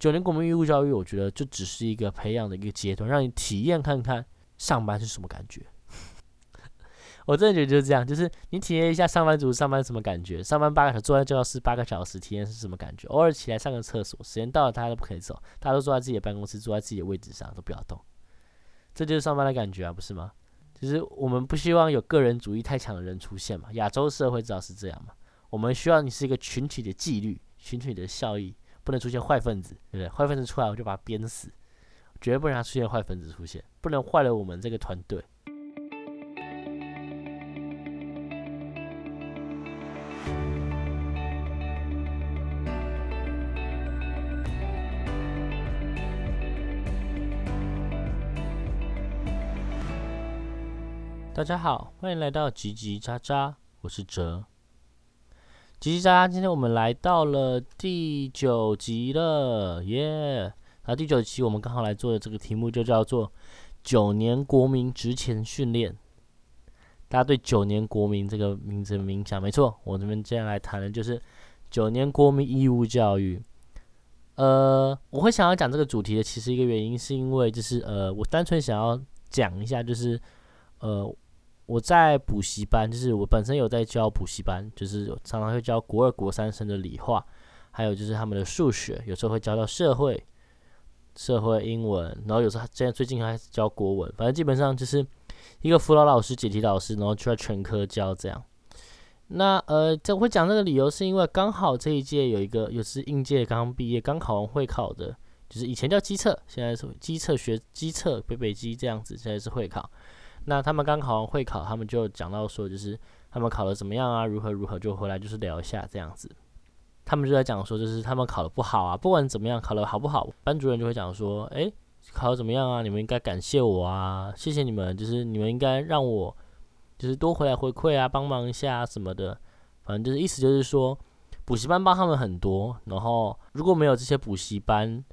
九年国民义务教育，我觉得就只是一个培养的一个阶段，让你体验看看上班是什么感觉。我真的觉得就是这样，就是你体验一下上班族上班什么感觉，上班八个小时坐在教室八个小时，体验是什么感觉？偶尔起来上个厕所，时间到了大家都不可以走，大家都坐在自己的办公室，坐在自己的位置上，都不要动。这就是上班的感觉啊，不是吗？就是我们不希望有个人主义太强的人出现嘛。亚洲社会知道是这样嘛？我们需要你是一个群体的纪律，群体的效益，不能出现坏分子，对不对？坏分子出来我就把他鞭死，绝对不能让出现坏分子出现，不能坏了我们这个团队。大家好，欢迎来到叽叽喳喳，我是哲。叽叽喳喳，今天我们来到了第九集了，耶！那第九集我们刚好来做的这个题目就叫做“九年国民职前训练”。大家对“九年国民”这个名字有印象？没错，我这边接下来谈的就是九年国民义务教育。呃，我会想要讲这个主题的，其实一个原因是因为就是呃，我单纯想要讲一下，就是呃。我在补习班，就是我本身有在教补习班，就是常常会教国二、国三生的理化，还有就是他们的数学，有时候会教到社会、社会英文，然后有时候现在最近还教国文，反正基本上就是一个辅导老师、解题老师，然后就要全科教这样。那呃，这我会讲这个理由，是因为刚好这一届有一个，又是应届刚毕业、刚考完会考的，就是以前叫机测，现在是机测学机测北北机这样子，现在是会考。那他们刚考完会考，他们就讲到说，就是他们考的怎么样啊，如何如何，就回来就是聊一下这样子。他们就在讲说，就是他们考的不好啊，不管怎么样，考的好不好，班主任就会讲说，诶，考的怎么样啊？你们应该感谢我啊，谢谢你们，就是你们应该让我就是多回来回馈啊，帮忙一下啊什么的。反正就是意思就是说，补习班帮他们很多，然后如果没有这些补习班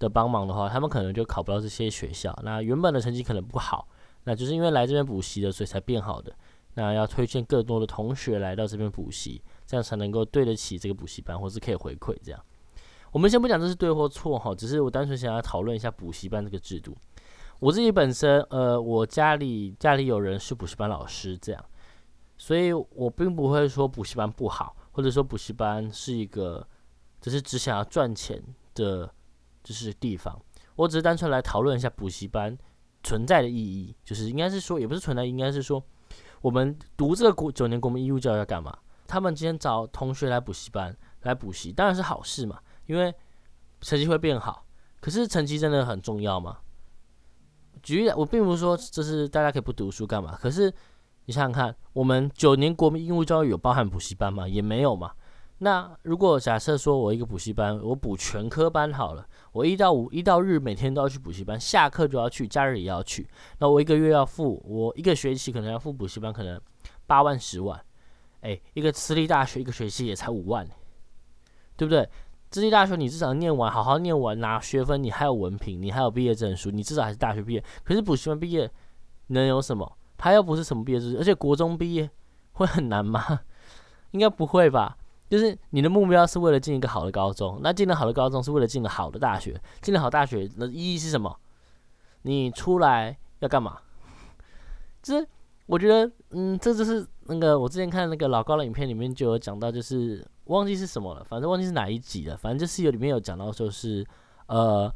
的帮忙的话，他们可能就考不到这些学校，那原本的成绩可能不好。那就是因为来这边补习的，所以才变好的。那要推荐更多的同学来到这边补习，这样才能够对得起这个补习班，或是可以回馈这样。我们先不讲这是对或错哈，只是我单纯想要讨论一下补习班这个制度。我自己本身，呃，我家里家里有人是补习班老师，这样，所以我并不会说补习班不好，或者说补习班是一个只是只想要赚钱的，就是地方。我只是单纯来讨论一下补习班。存在的意义就是，应该是说，也不是存在，应该是说，我们读这个国九年国民义务教育要干嘛？他们今天找同学来补习班来补习，当然是好事嘛，因为成绩会变好。可是成绩真的很重要吗？举例，我并不是说这是大家可以不读书干嘛。可是你想想看，我们九年国民义务教育有包含补习班吗？也没有嘛。那如果假设说我一个补习班，我补全科班好了，我一到五一到日每天都要去补习班，下课就要去，假日也要去。那我一个月要付，我一个学期可能要付补习班可能八万十万，哎，一个私立大学一个学期也才五万，对不对？私立大学你至少念完，好好念完拿学分，你还有文凭，你还有毕业证书，你至少还是大学毕业。可是补习班毕业能有什么？他又不是什么毕业证书，而且国中毕业会很难吗？应该不会吧？就是你的目标是为了进一个好的高中，那进了好的高中是为了进了好的大学，进了好大学的意义是什么？你出来要干嘛？就是我觉得，嗯，这就是那个我之前看那个老高的影片里面就有讲到，就是忘记是什么了，反正忘记是哪一集了，反正就是有里面有讲到，说是呃，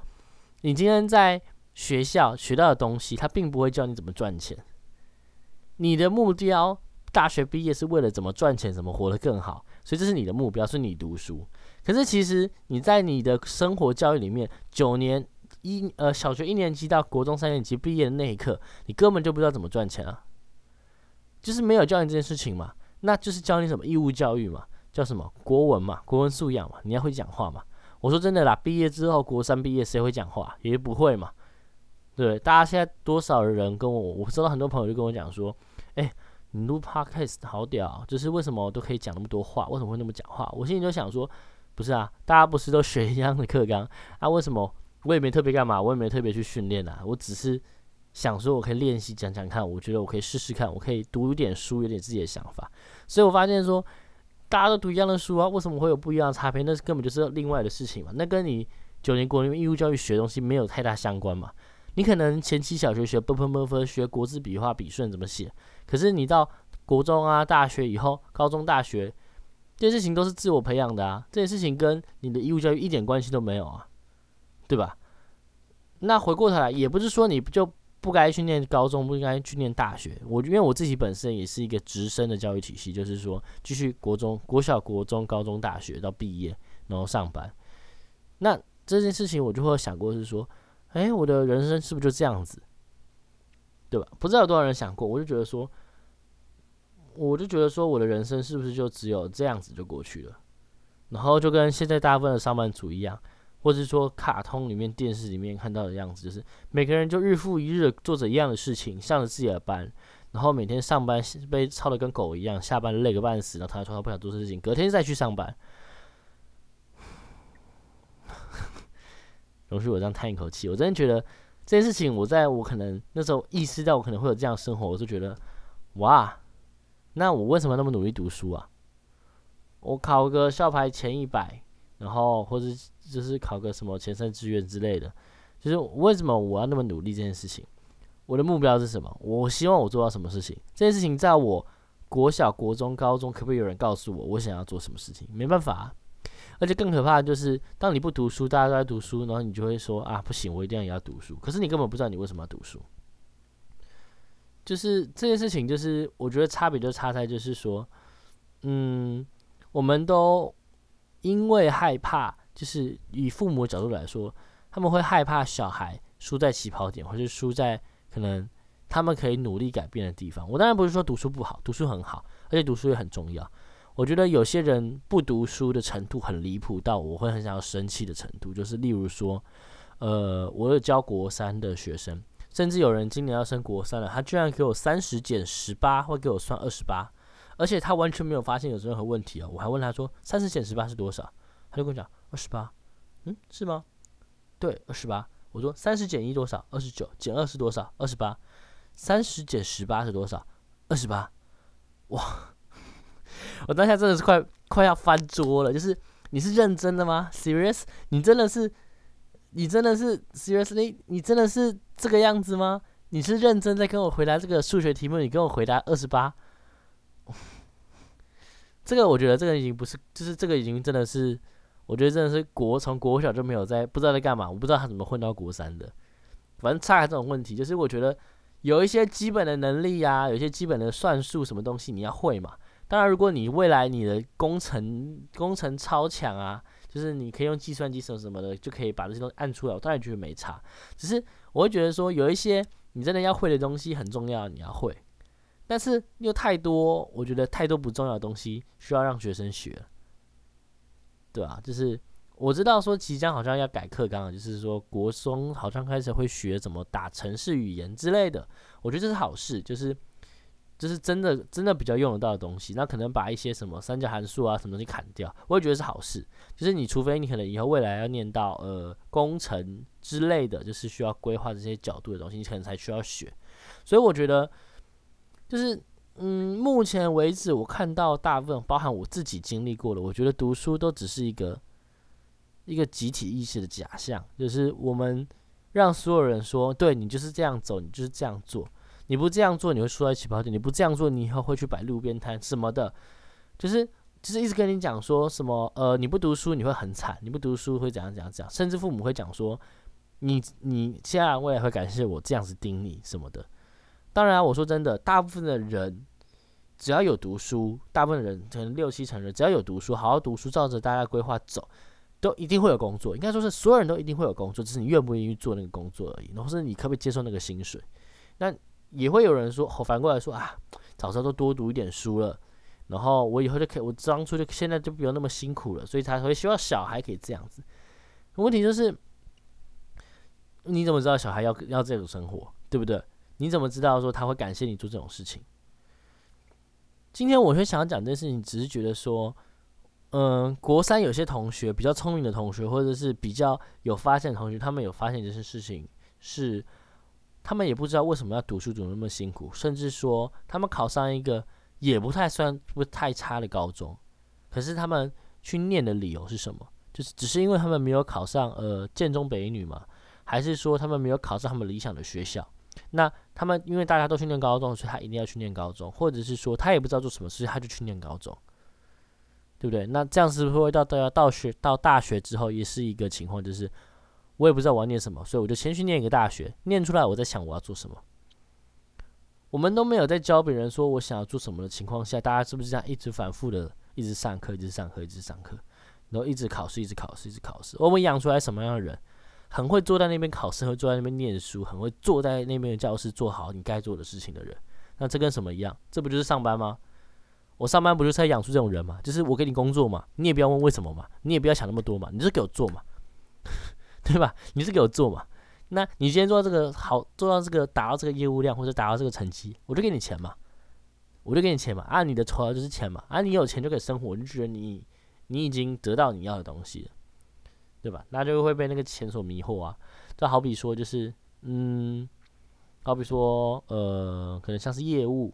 你今天在学校学到的东西，他并不会教你怎么赚钱，你的目标。大学毕业是为了怎么赚钱，怎么活得更好，所以这是你的目标，是你读书。可是其实你在你的生活教育里面，九年一呃小学一年级到国中三年级毕业的那一刻，你根本就不知道怎么赚钱啊，就是没有教你这件事情嘛。那就是教你什么义务教育嘛，叫什么国文嘛，国文素养嘛，你要会讲话嘛。我说真的啦，毕业之后国三毕业谁会讲话，也不会嘛。对，大家现在多少人跟我，我收到很多朋友就跟我讲说，哎。你录 podcast 好屌，就是为什么都可以讲那么多话？为什么会那么讲话？我心里就想说，不是啊，大家不是都学一样的课纲啊？为什么我也没特别干嘛？我也没特别去训练啊？我只是想说，我可以练习讲讲看，我觉得我可以试试看，我可以读一点书，有点自己的想法。所以我发现说，大家都读一样的书啊，为什么会有不一样的差别？那是根本就是另外的事情嘛。那跟你九年国民义务教育学东西没有太大相关嘛。你可能前期小学学啵啵啵啵学国字笔画笔顺怎么写，可是你到国中啊、大学以后，高中、大学这些事情都是自我培养的啊，这些事情跟你的义务教育一点关系都没有啊，对吧？那回过头来，也不是说你就不该去念高中，不应该去念大学。我因为我自己本身也是一个直升的教育体系，就是说继续国中、国小、国中、高中、大学到毕业，然后上班。那这件事情我就会想过是说。哎，我的人生是不是就这样子，对吧？不知道有多少人想过，我就觉得说，我就觉得说，我的人生是不是就只有这样子就过去了？然后就跟现在大部分的上班族一样，或者说卡通里面、电视里面看到的样子，就是每个人就日复一日做着一样的事情，上着自己的班，然后每天上班被操的跟狗一样，下班累个半死，然后他说他不想做事情，隔天再去上班。容许我这样叹一口气，我真的觉得这件事情，我在我可能那时候意识到我可能会有这样生活，我就觉得，哇，那我为什么那么努力读书啊？我考个校牌前一百，然后或者就是考个什么前三志愿之类的，就是为什么我要那么努力这件事情？我的目标是什么？我希望我做到什么事情？这件事情在我国小、国中、高中，可不可以有人告诉我我想要做什么事情？没办法。而且更可怕的就是，当你不读书，大家都在读书，然后你就会说啊，不行，我一定要也要读书。可是你根本不知道你为什么要读书。就是这件事情，就是我觉得差别就差在，就是说，嗯，我们都因为害怕，就是以父母的角度来说，他们会害怕小孩输在起跑点，或者输在可能他们可以努力改变的地方。我当然不是说读书不好，读书很好，而且读书也很重要。我觉得有些人不读书的程度很离谱到我会很想要生气的程度，就是例如说，呃，我有教国三的学生，甚至有人今年要升国三了，他居然给我三十减十八，会给我算二十八，而且他完全没有发现有任何问题哦。我还问他说三十减十八是多少，他就跟我讲二十八，嗯，是吗？对，二十八。我说三十减一多少？二十九。减二是多少？二十八。三十减十八是多少？二十八。哇！我当下真的是快快要翻桌了，就是你是认真的吗？Serious？你真的是，你真的是 Seriously？你真的是这个样子吗？你是认真在跟我回答这个数学题目？你跟我回答二十八？这个我觉得这个已经不是，就是这个已经真的是，我觉得真的是国从国小就没有在不知道在干嘛，我不知道他怎么混到国三的。反正差这种问题，就是我觉得有一些基本的能力呀，有一些基本的算术什么东西你要会嘛。当然，如果你未来你的工程工程超强啊，就是你可以用计算机什么什么的，就可以把这些东西按出来。我当然觉得没差，只是我会觉得说有一些你真的要会的东西很重要，你要会。但是又太多，我觉得太多不重要的东西需要让学生学，对啊，就是我知道说即将好像要改课纲了，就是说国中好像开始会学怎么打城市语言之类的，我觉得这是好事，就是。就是真的真的比较用得到的东西，那可能把一些什么三角函数啊什么东西砍掉，我也觉得是好事。就是你除非你可能以后未来要念到呃工程之类的，就是需要规划这些角度的东西，你可能才需要学。所以我觉得，就是嗯，目前为止我看到大部分，包含我自己经历过的，我觉得读书都只是一个一个集体意识的假象，就是我们让所有人说，对你就是这样走，你就是这样做。你不这样做，你会输在起跑点；你不这样做，你以后会去摆路边摊什么的，就是就是一直跟你讲说什么呃，你不读书你会很惨，你不读书会怎样怎样怎样，甚至父母会讲说你你现在未来会感谢我这样子盯你什么的。当然，我说真的，大部分的人只要有读书，大部分人可能六七成人只要有读书，好好读书，照着大家规划走，都一定会有工作。应该说是所有人都一定会有工作，只是你愿不愿意做那个工作而已，然后是你可不可以接受那个薪水？那。也会有人说，反过来说啊，早知道都多读一点书了，然后我以后就可以，我当初就现在就不用那么辛苦了，所以才会希望小孩可以这样子。问题就是，你怎么知道小孩要要这种生活，对不对？你怎么知道说他会感谢你做这种事情？今天我会想要讲这件事情，只是觉得说，嗯，国三有些同学比较聪明的同学，或者是比较有发现的同学，他们有发现这些事情是。他们也不知道为什么要读书读那么辛苦，甚至说他们考上一个也不太算不太差的高中，可是他们去念的理由是什么？就是只是因为他们没有考上呃建中北一女嘛，还是说他们没有考上他们理想的学校？那他们因为大家都去念高中，所以他一定要去念高中，或者是说他也不知道做什么，所以他就去念高中，对不对？那这样是不是会到到到学到大学之后，也是一个情况，就是我也不知道我要念什么，所以我就先去念一个大学，念出来我在想我要做什么。我们都没有在教别人说我想要做什么的情况下，大家是不是这样一直反复的一直上课，一直上课，一直上课，然后一直考试，一直考试，一直考试？我们养出来什么样的人？很会坐在那边考试，会坐在那边念书，很会坐在那边的教室做好你该做的事情的人。那这跟什么一样？这不就是上班吗？我上班不就是在养出这种人吗？就是我给你工作嘛，你也不要问为什么嘛，你也不要想那么多嘛，你就给我做嘛，对吧？你是给我做嘛？那你今天做到这个好，做到这个达到这个业务量或者达到这个成绩，我就给你钱嘛，我就给你钱嘛，啊，你的酬劳就是钱嘛，啊，你有钱就可以生活，我就觉得你你已经得到你要的东西了，对吧？那就会被那个钱所迷惑啊。就好比说，就是嗯，好比说，呃，可能像是业务，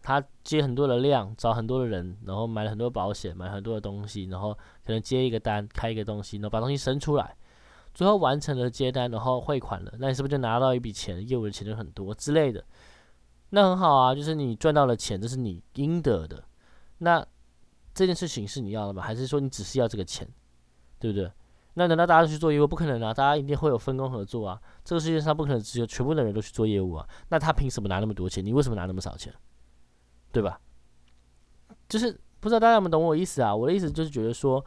他接很多的量，找很多的人，然后买了很多保险，买很多的东西，然后可能接一个单，开一个东西，然后把东西生出来。最后完成了接单，然后汇款了，那你是不是就拿到一笔钱？业务的钱就很多之类的，那很好啊，就是你赚到了钱，这是你应得的。那这件事情是你要的吗？还是说你只是要这个钱，对不对？那难道大家都去做业务？不可能啊，大家一定会有分工合作啊。这个世界上不可能只有全部的人都去做业务啊。那他凭什么拿那么多钱？你为什么拿那么少钱？对吧？就是不知道大家有没有懂我意思啊？我的意思就是觉得说，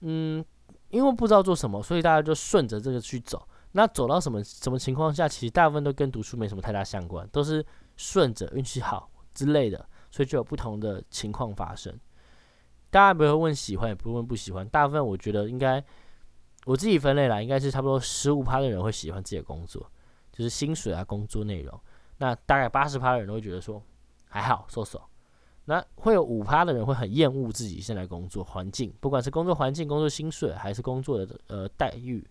嗯。因为不知道做什么，所以大家就顺着这个去走。那走到什么什么情况下，其实大部分都跟读书没什么太大相关，都是顺着运气好之类的，所以就有不同的情况发生。大家不会问喜欢，也不会问不喜欢。大部分我觉得应该我自己分类啦，应该是差不多十五趴的人会喜欢自己的工作，就是薪水啊、工作内容。那大概八十趴的人都会觉得说还好，收手。那会有五趴的人会很厌恶自己现在工作环境，不管是工作环境、工作薪水，还是工作的呃待遇，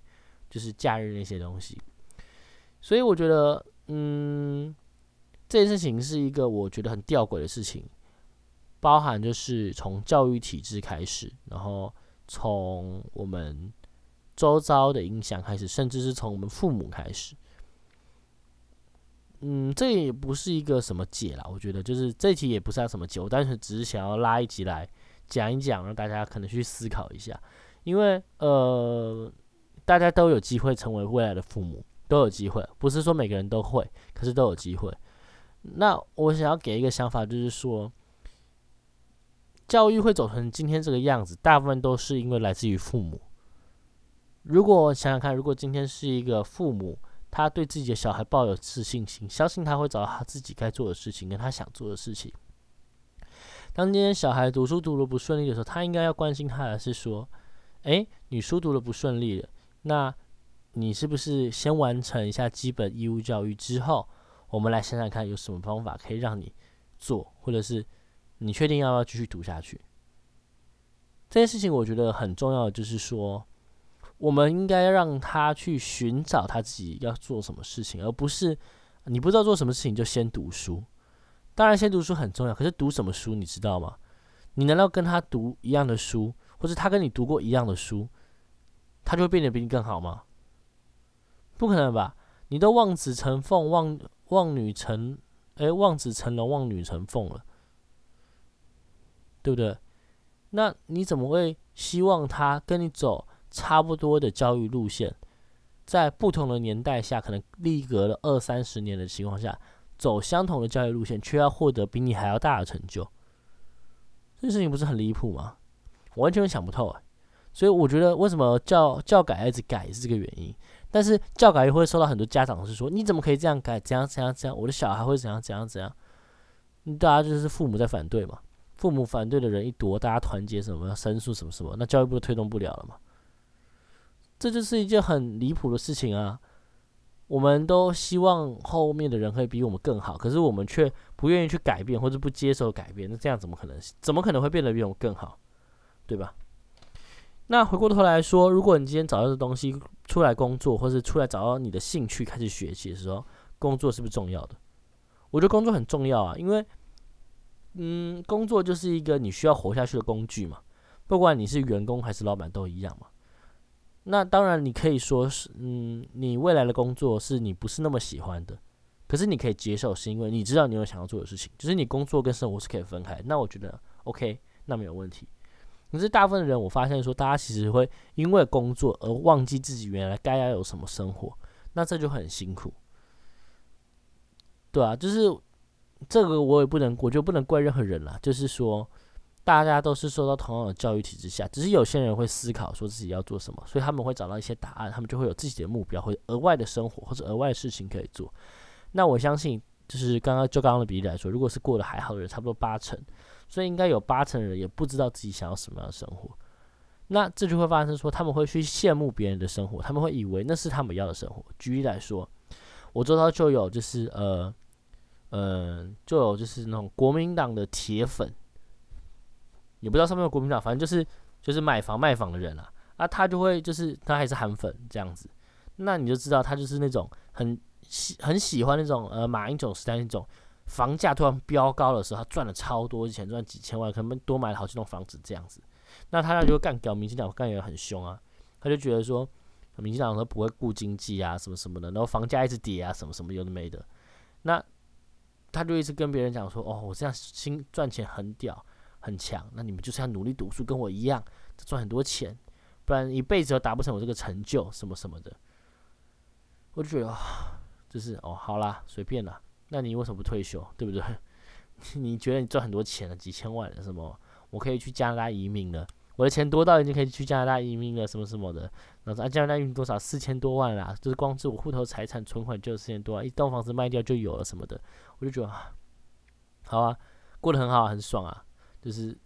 就是假日那些东西。所以我觉得，嗯，这件事情是一个我觉得很吊诡的事情，包含就是从教育体制开始，然后从我们周遭的影响开始，甚至是从我们父母开始。嗯，这也不是一个什么解啦，我觉得就是这题也不是要什么解，我单纯只是想要拉一集来讲一讲，让大家可能去思考一下，因为呃，大家都有机会成为未来的父母，都有机会，不是说每个人都会，可是都有机会。那我想要给一个想法，就是说，教育会走成今天这个样子，大部分都是因为来自于父母。如果想想看，如果今天是一个父母。他对自己的小孩抱有自信心，相信他会找到他自己该做的事情，跟他想做的事情。当今天小孩读书读的不顺利的时候，他应该要关心他的是说：“诶，你书读的不顺利了，那你是不是先完成一下基本义务教育之后，我们来想想看有什么方法可以让你做，或者是你确定要不要继续读下去？”这件事情我觉得很重要的，就是说。我们应该让他去寻找他自己要做什么事情，而不是你不知道做什么事情就先读书。当然，先读书很重要，可是读什么书你知道吗？你难道跟他读一样的书，或者他跟你读过一样的书，他就会变得比你更好吗？不可能吧？你都望子成凤，望望女成，哎，望子成龙，望女成凤了，对不对？那你怎么会希望他跟你走？差不多的教育路线，在不同的年代下，可能历隔了二三十年的情况下，走相同的教育路线，却要获得比你还要大的成就，这事情不是很离谱吗？完全想不透哎。所以我觉得，为什么教教改一直改是这个原因。但是教改又会受到很多家长是说，你怎么可以这样改？怎样怎样怎样？我的小孩会怎样怎样怎样？大家就是父母在反对嘛。父母反对的人一多，大家团结什么申诉什么什么，那教育部推动不了了嘛。这就是一件很离谱的事情啊！我们都希望后面的人可以比我们更好，可是我们却不愿意去改变或者不接受改变，那这样怎么可能？怎么可能会变得比我们更好？对吧？那回过头来说，如果你今天找到的东西出来工作，或是出来找到你的兴趣开始学习的时候，工作是不是重要的？我觉得工作很重要啊，因为，嗯，工作就是一个你需要活下去的工具嘛，不管你是员工还是老板都一样嘛。那当然你可以说是，嗯，你未来的工作是你不是那么喜欢的，可是你可以接受，是因为你知道你有想要做的事情，就是你工作跟生活是可以分开。那我觉得 OK，那没有问题。可是大部分的人，我发现说，大家其实会因为工作而忘记自己原来该要有什么生活，那这就很辛苦。对啊，就是这个我也不能，我就不能怪任何人了。就是说，大家都是受到同样的教育体制下，只是有些人会思考说自己要做什么，所以他们会找到一些答案，他们就会有自己的目标，或者额外的生活或者额外的事情可以做。那我相信，就是刚刚就刚刚的比例来说，如果是过得还好的人，差不多八成。所以应该有八成的人也不知道自己想要什么样的生活，那这就会发生说他们会去羡慕别人的生活，他们会以为那是他们要的生活。举例来说，我周遭就有就是呃，嗯，就有就是那种国民党的铁粉，也不知道上面有国民党，反正就是就是买房卖房的人啊，啊，他就会就是他还是韩粉这样子，那你就知道他就是那种很喜很喜欢那种呃马英九时代那种。房价突然飙高的时候，他赚了超多钱，赚几千万，可能多买了好几栋房子这样子。那他那就会干搞民进党，干也很凶啊。他就觉得说，民进党都不会顾经济啊，什么什么的，然后房价一直跌啊，什么什么有的没的。那他就一直跟别人讲说，哦，我这样新赚钱很屌很强，那你们就是要努力读书，跟我一样赚很多钱，不然一辈子都达不成我这个成就什么什么的。我就觉得，就是哦，好啦，随便啦。那你为什么不退休？对不对？你觉得你赚很多钱了，几千万了，什么？我可以去加拿大移民了，我的钱多到已经可以去加拿大移民了，什么什么的。然后啊，加拿大移民多少？四千多万啦，就是光是我户头财产存款就四千多万，一栋房子卖掉就有了什么的。我就觉得，好啊，过得很好，很爽啊，就是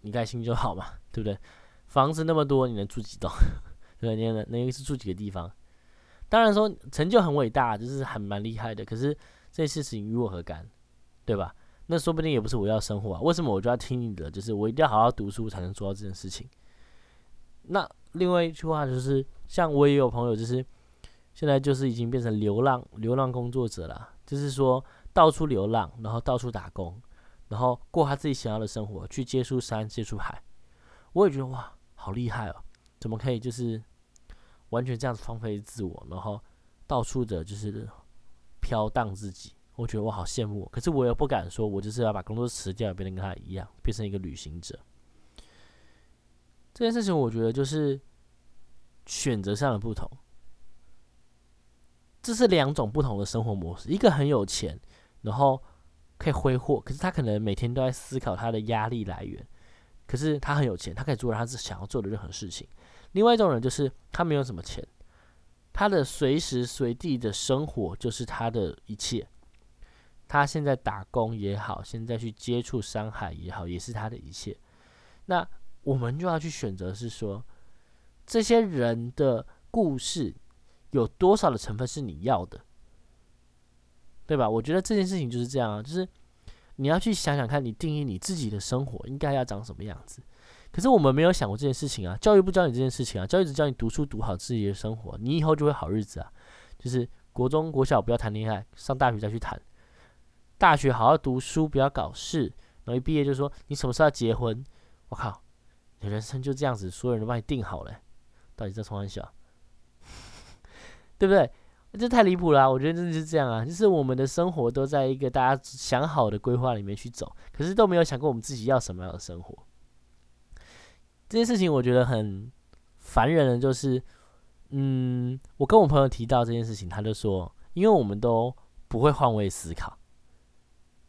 你开心就好嘛，对不对？房子那么多，你能住几栋？对，你能能一次住几个地方？当然说成就很伟大，就是还蛮厉害的，可是。这事情与我何干，对吧？那说不定也不是我要生活啊。为什么我就要听你的？就是我一定要好好读书才能做到这件事情。那另外一句话就是，像我也有朋友，就是现在就是已经变成流浪流浪工作者了，就是说到处流浪，然后到处打工，然后过他自己想要的生活，去接触山，接触海。我也觉得哇，好厉害哦！怎么可以就是完全这样子放飞自我，然后到处的就是。飘荡自己，我觉得我好羡慕，可是我又不敢说，我就是要把工作辞掉，变成跟他一样，变成一个旅行者。这件事情，我觉得就是选择上的不同，这是两种不同的生活模式。一个很有钱，然后可以挥霍，可是他可能每天都在思考他的压力来源。可是他很有钱，他可以做他自想要做的任何事情。另外一种人就是他没有什么钱。他的随时随地的生活就是他的一切。他现在打工也好，现在去接触山海也好，也是他的一切。那我们就要去选择，是说这些人的故事有多少的成分是你要的，对吧？我觉得这件事情就是这样啊，就是你要去想想看，你定义你自己的生活应该要长什么样子。可是我们没有想过这件事情啊，教育不教你这件事情啊，教育只教你读书读好自己的生活，你以后就会好日子啊。就是国中国小不要谈恋爱，上大学再去谈。大学好好读书，不要搞事，然后一毕业就说你什么时候要结婚？我靠，你人生就这样子，所有人都帮你定好了，到底在开玩笑，对不对？这太离谱了，我觉得真的是这样啊，就是我们的生活都在一个大家想好的规划里面去走，可是都没有想过我们自己要什么样的生活。这件事情我觉得很烦人的，就是，嗯，我跟我朋友提到这件事情，他就说，因为我们都不会换位思考，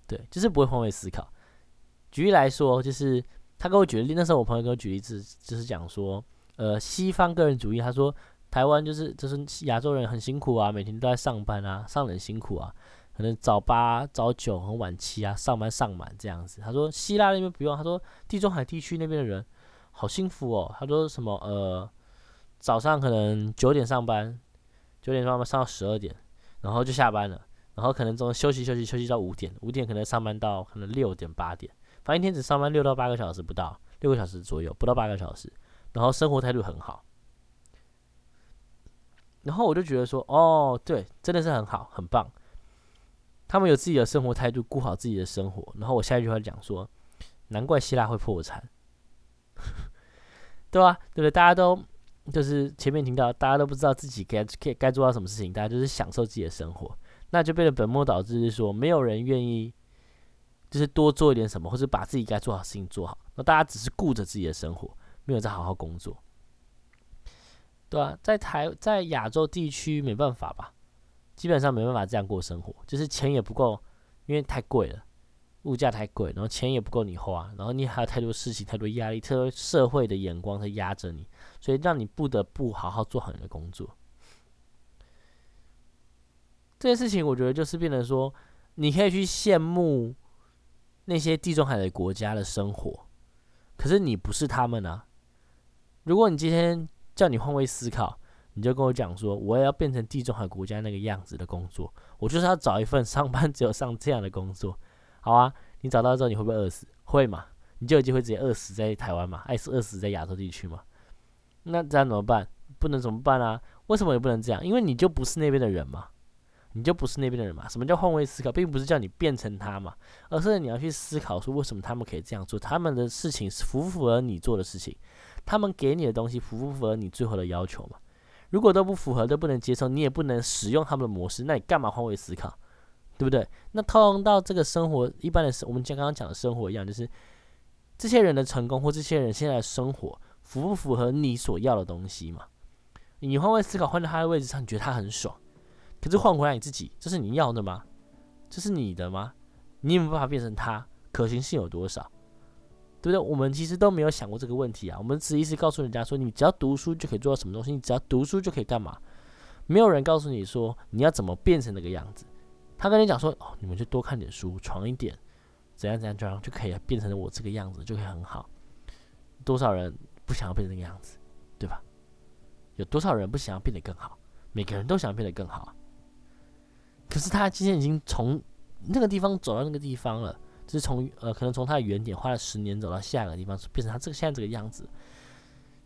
对，就是不会换位思考。举例来说，就是他跟我举例，那时候我朋友跟我举例子，就是讲说，呃，西方个人主义，他说台湾就是就是亚洲人很辛苦啊，每天都在上班啊，上很辛苦啊，可能早八早九很晚七啊，上班上满这样子。他说希腊那边不用，他说地中海地区那边的人。好幸福哦！他说什么？呃，早上可能九点上班，九点上班上到十二点，然后就下班了。然后可能中休息休息休息到五点，五点可能上班到可能六点八点，反正一天只上班六到八个小时不到，六个小时左右，不到八个小时。然后生活态度很好。然后我就觉得说，哦，对，真的是很好，很棒。他们有自己的生活态度，顾好自己的生活。然后我下一句话讲说，难怪希腊会破产。对吧？对不对？大家都就是前面听到大家都不知道自己该该该做到什么事情，大家就是享受自己的生活，那就变得本末倒置，是说没有人愿意就是多做一点什么，或者把自己该做好事情做好。那大家只是顾着自己的生活，没有在好好工作，对啊，在台在亚洲地区没办法吧，基本上没办法这样过生活，就是钱也不够，因为太贵了。物价太贵，然后钱也不够你花，然后你还有太多事情、太多压力，特别社会的眼光在压着你，所以让你不得不好好做好你的工作。这件事情，我觉得就是变成说，你可以去羡慕那些地中海的国家的生活，可是你不是他们啊。如果你今天叫你换位思考，你就跟我讲说，我也要变成地中海国家那个样子的工作，我就是要找一份上班只有上这样的工作。好啊，你找到之后你会不会饿死？会嘛？你就有机会直接饿死在台湾嘛？爱死饿死在亚洲地区嘛？那这样怎么办？不能怎么办啊？为什么也不能这样？因为你就不是那边的人嘛，你就不是那边的人嘛。什么叫换位思考？并不是叫你变成他嘛，而是你要去思考说为什么他们可以这样做，他们的事情符不符合你做的事情，他们给你的东西符不符合你最后的要求嘛？如果都不符合，都不能接受，你也不能使用他们的模式，那你干嘛换位思考？对不对？那套用到这个生活，一般的，我们像刚刚讲的生活一样，就是这些人的成功或这些人现在的生活符不符合你所要的东西嘛？你换位思考，换到他的位置上，你觉得他很爽，可是换回来你自己，这是你要的吗？这是你的吗？你有没有办法变成他？可行性有多少？对不对？我们其实都没有想过这个问题啊。我们只一直告诉人家说，你只要读书就可以做到什么东西，你只要读书就可以干嘛？没有人告诉你说你要怎么变成那个样子。他跟你讲说：“哦，你们就多看点书，闯一点，怎样怎样，这样就可以变成我这个样子，就可以很好。多少人不想要变成那个样子，对吧？有多少人不想要变得更好？每个人都想要变得更好。可是他今天已经从那个地方走到那个地方了，是从呃，可能从他的原点花了十年走到下一个地方，变成他这个现在这个样子。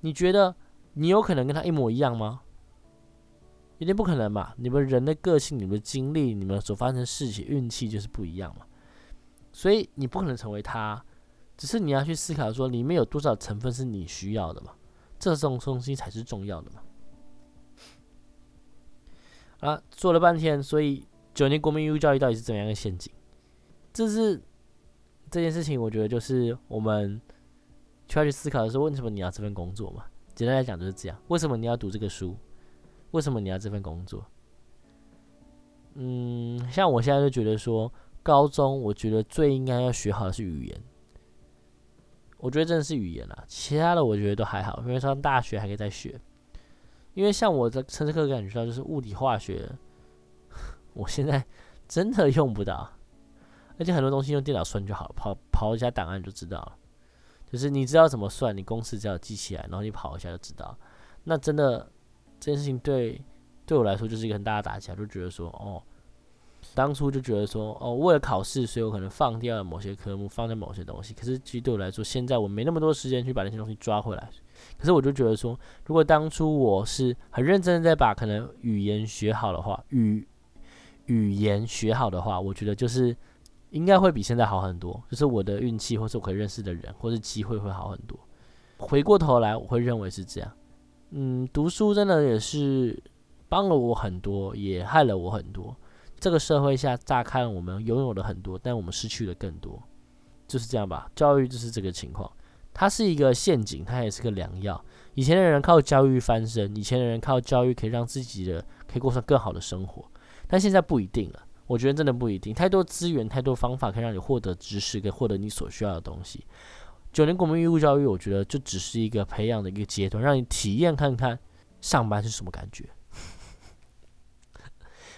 你觉得你有可能跟他一模一样吗？”一定不可能嘛！你们人的个性、你们的经历、你们所发生的事情、运气就是不一样嘛，所以你不可能成为他，只是你要去思考说里面有多少成分是你需要的嘛，这种东西才是重要的嘛。啊，做了半天，所以九年国民义务教育到底是怎样一个陷阱？这是这件事情，我觉得就是我们需要去思考的是，为什么你要这份工作嘛？简单来讲就是这样，为什么你要读这个书？为什么你要这份工作？嗯，像我现在就觉得说，高中我觉得最应该要学好的是语言。我觉得真的是语言啦，其他的我觉得都还好，因为上大学还可以再学。因为像我的城市课感觉到就是物理化学，我现在真的用不到，而且很多东西用电脑算就好，跑跑一下档案就知道了。就是你知道怎么算，你公式只要记起来，然后你跑一下就知道。那真的。这件事情对对我来说就是一个很大的打击，就觉得说，哦，当初就觉得说，哦，为了考试，所以我可能放掉了某些科目，放在某些东西。可是其实对我来说，现在我没那么多时间去把那些东西抓回来。可是我就觉得说，如果当初我是很认真的在把可能语言学好的话，语语言学好的话，我觉得就是应该会比现在好很多。就是我的运气，或是我可以认识的人，或是机会会好很多。回过头来，我会认为是这样。嗯，读书真的也是帮了我很多，也害了我很多。这个社会下，乍看我们拥有了很多，但我们失去了更多，就是这样吧。教育就是这个情况，它是一个陷阱，它也是个良药。以前的人靠教育翻身，以前的人靠教育可以让自己的可以过上更好的生活，但现在不一定了。我觉得真的不一定，太多资源，太多方法可以让你获得知识，跟获得你所需要的东西。九年国民义务教育，我觉得就只是一个培养的一个阶段，让你体验看看上班是什么感觉。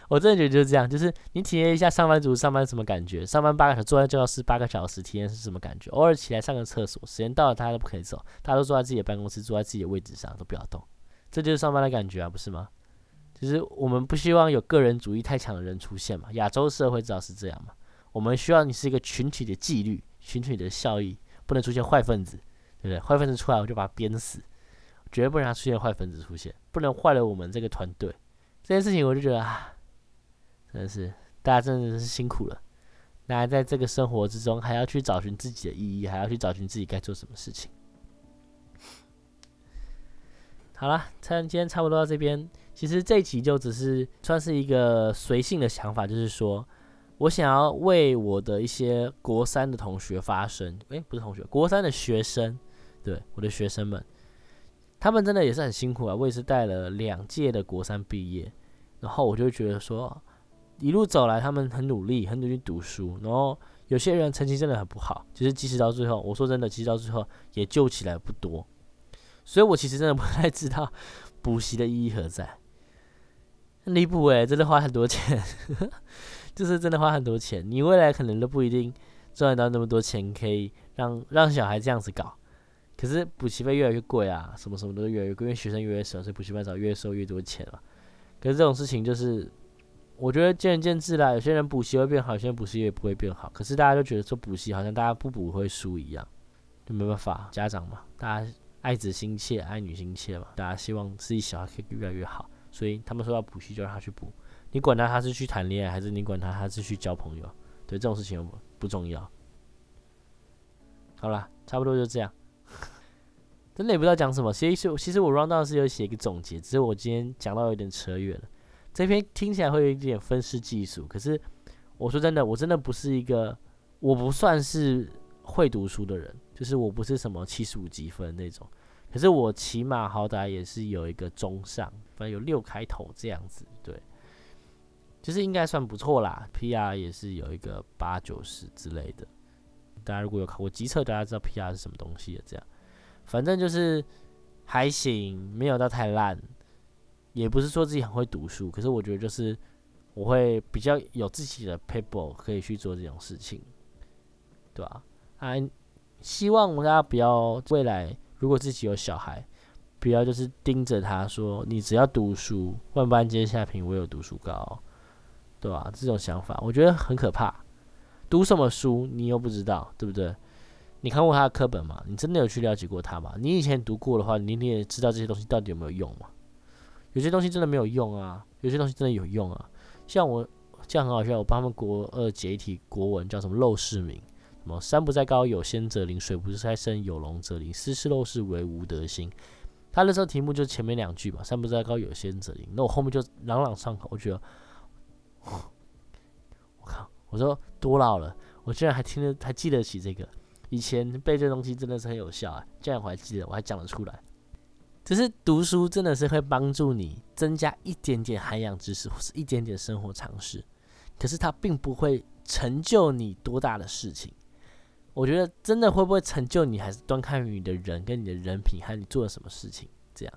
我真的觉得就是这样，就是你体验一下上班族上班什么感觉，上班八个小时坐在教室八个小时，体验是什么感觉？偶尔起来上个厕所，时间到了大家都不可以走，大家都坐在自己的办公室，坐在自己的位置上，都不要动，这就是上班的感觉啊，不是吗？就是我们不希望有个人主义太强的人出现嘛，亚洲社会知道是这样嘛，我们需要你是一个群体的纪律，群体的效益。不能出现坏分子，对不对？坏分子出来，我就把他鞭死，绝对不能让出现坏分子出现，不能坏了我们这个团队。这件事情，我就觉得啊，真的是大家真的是辛苦了。大家在这个生活之中，还要去找寻自己的意义，还要去找寻自己该做什么事情。好了，趁今天差不多到这边。其实这一集就只是算是一个随性的想法，就是说我想要为我的一些国三的同学发声。诶，不是同学，国三的学生，对我的学生们，他们真的也是很辛苦啊。我也是带了两届的国三毕业，然后我就觉得说，一路走来，他们很努力，很努力读书，然后有些人成绩真的很不好，其实即使到最后，我说真的，即使到最后也救起来不多。所以我其实真的不太知道补习的意义何在。离谱诶，真的花很多钱，就是真的花很多钱。你未来可能都不一定赚得到那么多钱，可以让让小孩这样子搞。可是补习费越来越贵啊，什么什么都越来越贵，因为学生越来越少，所以补习班少越收越多钱了。可是这种事情就是，我觉得见仁见智啦。有些人补习会变好，有些人补习也不会变好。可是大家都觉得说补习好像大家不补会输一样，就没办法，家长嘛，大家。爱子心切，爱女心切嘛，大家希望自己小孩可以越来越好，所以他们说要补习就让他去补，你管他他是去谈恋爱还是你管他他是去交朋友，对这种事情不重要。好了，差不多就这样，真的也不知道讲什么。其实其实我 round down 是有写一个总结，只是我今天讲到有点扯远了。这篇听起来会有一点分尸技术，可是我说真的，我真的不是一个，我不算是会读书的人。就是我不是什么七十五积分那种，可是我起码好歹也是有一个中上，反正有六开头这样子，对，就是应该算不错啦。PR 也是有一个八九十之类的。大家如果有考过机测，大家知道 PR 是什么东西的。这样，反正就是还行，没有到太烂，也不是说自己很会读书，可是我觉得就是我会比较有自己的 paper 可以去做这种事情，对吧？啊。希望大家不要未来如果自己有小孩，不要就是盯着他说你只要读书，万般皆下品，唯有读书高，对吧？这种想法我觉得很可怕。读什么书你又不知道，对不对？你看过他的课本吗？你真的有去了解过他吗？你以前读过的话，你你也知道这些东西到底有没有用吗？有些东西真的没有用啊，有些东西真的有用啊。像我这样很好笑，我帮他们国二解一题国文，叫什么陋室铭。什么山不在高，有仙则灵；水不在深，有龙则灵。斯是陋室，惟吾德馨。他那时候题目就前面两句嘛，山不在高，有仙则灵。那我后面就朗朗上口，我觉得，我靠！我说多老了，我居然还听得还记得起这个。以前背这东西真的是很有效啊，这样我还记得，我还讲得出来。只是读书真的是会帮助你增加一点点涵养知识，或是一点点生活常识。可是它并不会成就你多大的事情。我觉得真的会不会成就你，还是端看于你的人跟你的人品，还有你做了什么事情。这样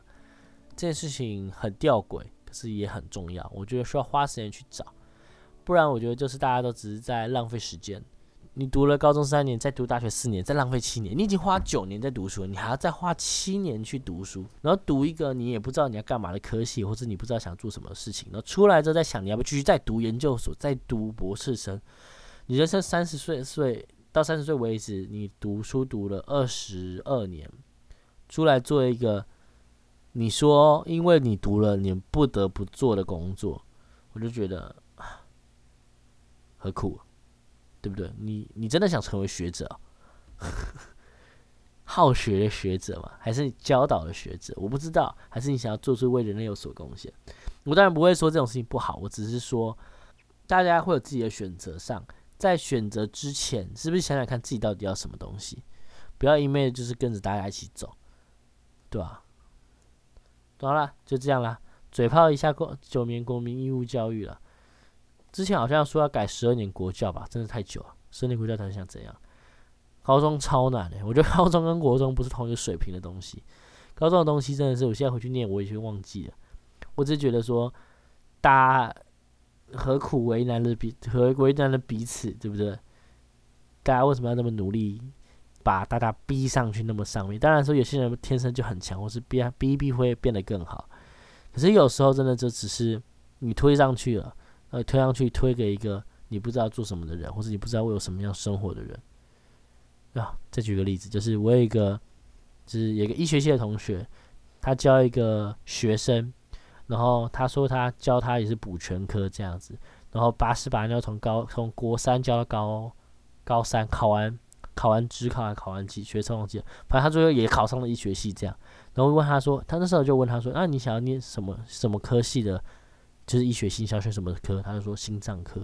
这件事情很吊诡，可是也很重要。我觉得需要花时间去找，不然我觉得就是大家都只是在浪费时间。你读了高中三年，再读大学四年，再浪费七年。你已经花九年在读书，你还要再花七年去读书，然后读一个你也不知道你要干嘛的科系，或者你不知道想做什么事情，然后出来之后再想你要不要继续再读研究所，再读博士生。你人生三十岁岁。到三十岁为止，你读书读了二十二年，出来做一个你说因为你读了你不得不做的工作，我就觉得何苦，对不对？你你真的想成为学者，好学的学者吗？还是教导的学者？我不知道，还是你想要做出为人类有所贡献？我当然不会说这种事情不好，我只是说大家会有自己的选择上。在选择之前，是不是想想看自己到底要什么东西？不要一昧就是跟着大家一起走，对吧？好了，就这样啦。嘴炮一下国九年国民义务教育了。之前好像说要改十二年国教吧，真的太久了。十二年国教到底想怎样？高中超难的，我觉得高中跟国中不是同一个水平的东西。高中的东西真的是，我现在回去念，我已经忘记了。我只是觉得说，大。何苦为难了彼何为难了彼此，对不对？大家为什么要那么努力，把大家逼上去那么上面？当然说有些人天生就很强，或是逼逼逼会变得更好。可是有时候真的就只是你推上去了，呃，推上去推给一个你不知道做什么的人，或者你不知道会有什么样生活的人。啊，再举个例子，就是我有一个，就是有一个医学系的同学，他教一个学生。然后他说他教他也是补全科这样子，然后八十八要从高从国三教到高高三，考完考完职考还考完几学生忘记了，反正他最后也考上了医学系这样。然后问他说，他那时候就问他说，那你想要念什么什么科系的？就是医学系想选什么科？他就说心脏科。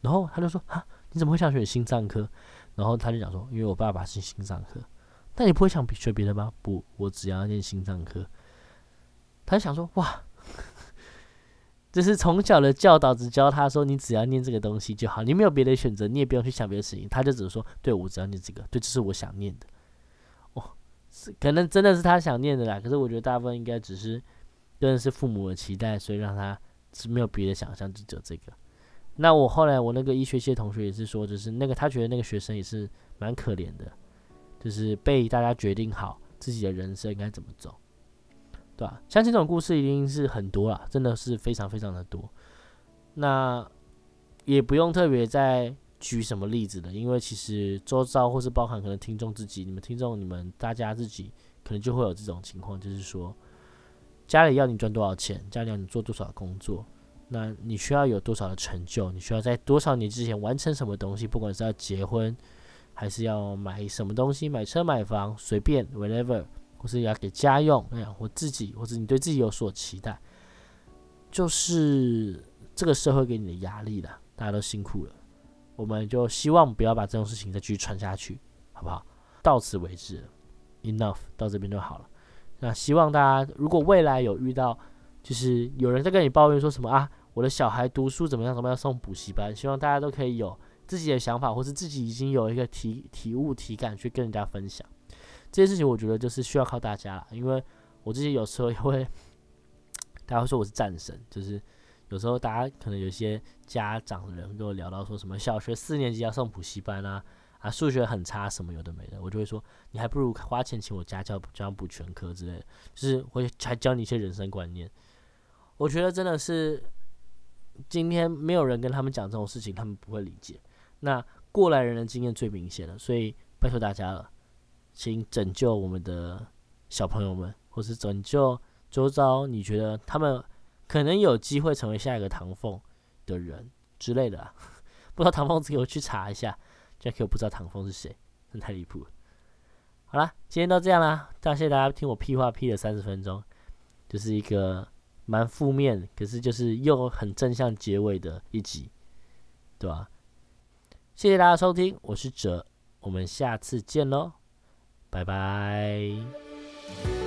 然后他就说啊，你怎么会想选心脏科？然后他就讲说，因为我爸爸是心脏科。但你不会想学别的吗？不，我只要念心脏科。他就想说，哇，这是从小的教导，只教他说，你只要念这个东西就好，你没有别的选择，你也不用去想别的事情。他就只是说，对我只要念这个，对，这是我想念的。哦，可能真的是他想念的啦。可是我觉得大部分应该只是，真的是父母的期待，所以让他是没有别的想象，就只有这个。那我后来我那个医学系的同学也是说，就是那个他觉得那个学生也是蛮可怜的。就是被大家决定好自己的人生应该怎么走，对吧？相信这种故事一定是很多了，真的是非常非常的多。那也不用特别再举什么例子了，因为其实周遭或是包含可能听众自己，你们听众你们大家自己可能就会有这种情况，就是说家里要你赚多少钱，家里要你做多少工作，那你需要有多少的成就，你需要在多少年之前完成什么东西，不管是要结婚。还是要买什么东西，买车买房，随便 whatever，或是要给家用，哎呀，我自己或者你对自己有所期待，就是这个社会给你的压力了。大家都辛苦了，我们就希望不要把这种事情再继续传下去，好不好？到此为止，enough，到这边就好了。那希望大家如果未来有遇到，就是有人在跟你抱怨说什么啊，我的小孩读书怎么样，怎么样送补习班，希望大家都可以有。自己的想法，或是自己已经有一个体体悟、体感去跟人家分享这些事情，我觉得就是需要靠大家了。因为我自己有时候也会，大家会说我是战神，就是有时候大家可能有些家长的人跟我聊到说什么小学四年级要上补习班啊，啊数学很差什么有的没的，我就会说你还不如花钱请我家教教补全科之类的，就是会还教你一些人生观念。我觉得真的是今天没有人跟他们讲这种事情，他们不会理解。那过来人的经验最明显了，所以拜托大家了，请拯救我们的小朋友们，或是拯救周遭你觉得他们可能有机会成为下一个唐凤的人之类的。不知道唐凤，给我去查一下。Jack 我不知道唐凤是谁，真太离谱了。好了，今天都这样啦，感谢大家听我屁话屁了三十分钟，就是一个蛮负面，可是就是又很正向结尾的一集，对吧？谢谢大家收听，我是哲，我们下次见喽，拜拜。